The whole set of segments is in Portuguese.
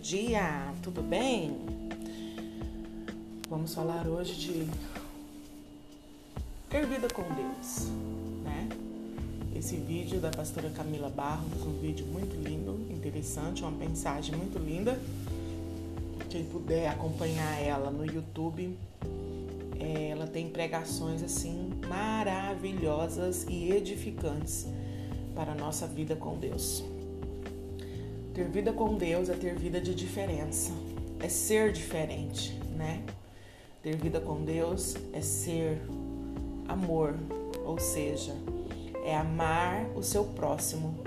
dia, tudo bem? Vamos falar hoje de ter vida com Deus, né? Esse vídeo da pastora Camila Barros, um vídeo muito lindo, interessante, uma mensagem muito linda. Quem puder acompanhar ela no YouTube, é, ela tem pregações assim maravilhosas e edificantes para a nossa vida com Deus. Ter vida com Deus é ter vida de diferença, é ser diferente, né? Ter vida com Deus é ser amor, ou seja, é amar o seu próximo,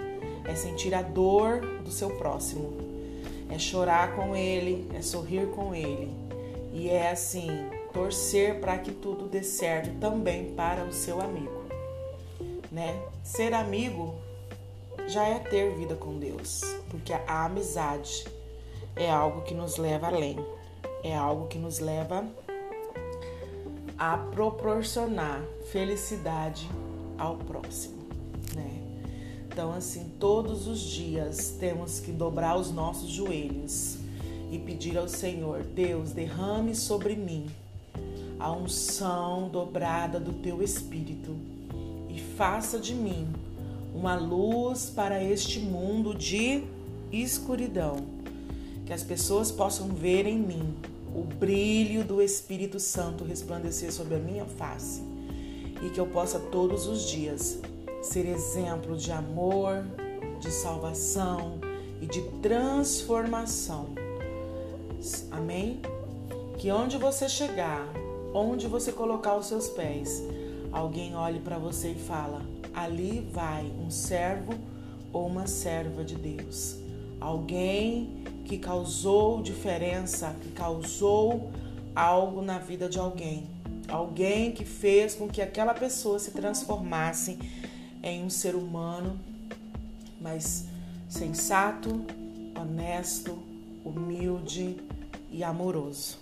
é sentir a dor do seu próximo, é chorar com ele, é sorrir com ele e é assim torcer para que tudo dê certo também para o seu amigo, né? Ser amigo já é ter vida com Deus, porque a amizade é algo que nos leva além, é algo que nos leva a proporcionar felicidade ao próximo, né? Então, assim, todos os dias temos que dobrar os nossos joelhos e pedir ao Senhor: Deus, derrame sobre mim a unção dobrada do teu espírito e faça de mim uma luz para este mundo de escuridão. Que as pessoas possam ver em mim o brilho do Espírito Santo resplandecer sobre a minha face e que eu possa todos os dias ser exemplo de amor, de salvação e de transformação. Amém? Que onde você chegar, onde você colocar os seus pés, alguém olhe para você e fala: ali vai um servo ou uma serva de Deus. Alguém que causou diferença, que causou algo na vida de alguém. Alguém que fez com que aquela pessoa se transformasse em um ser humano mais sensato, honesto, humilde e amoroso.